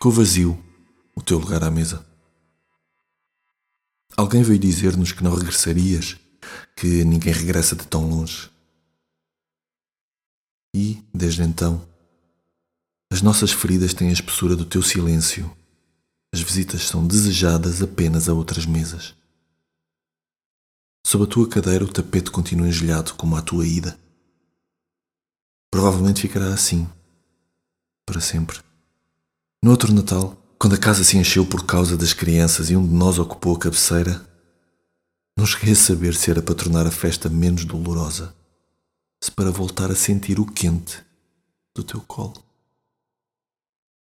ficou vazio o teu lugar à mesa. Alguém veio dizer-nos que não regressarias, que ninguém regressa de tão longe. E, desde então, as nossas feridas têm a espessura do teu silêncio. As visitas são desejadas apenas a outras mesas. Sob a tua cadeira, o tapete continua engelhado como a tua ida. Provavelmente ficará assim, para sempre. No outro Natal, quando a casa se encheu por causa das crianças e um de nós ocupou a cabeceira, não cheguei a saber se era para tornar a festa menos dolorosa, se para voltar a sentir o quente do teu colo.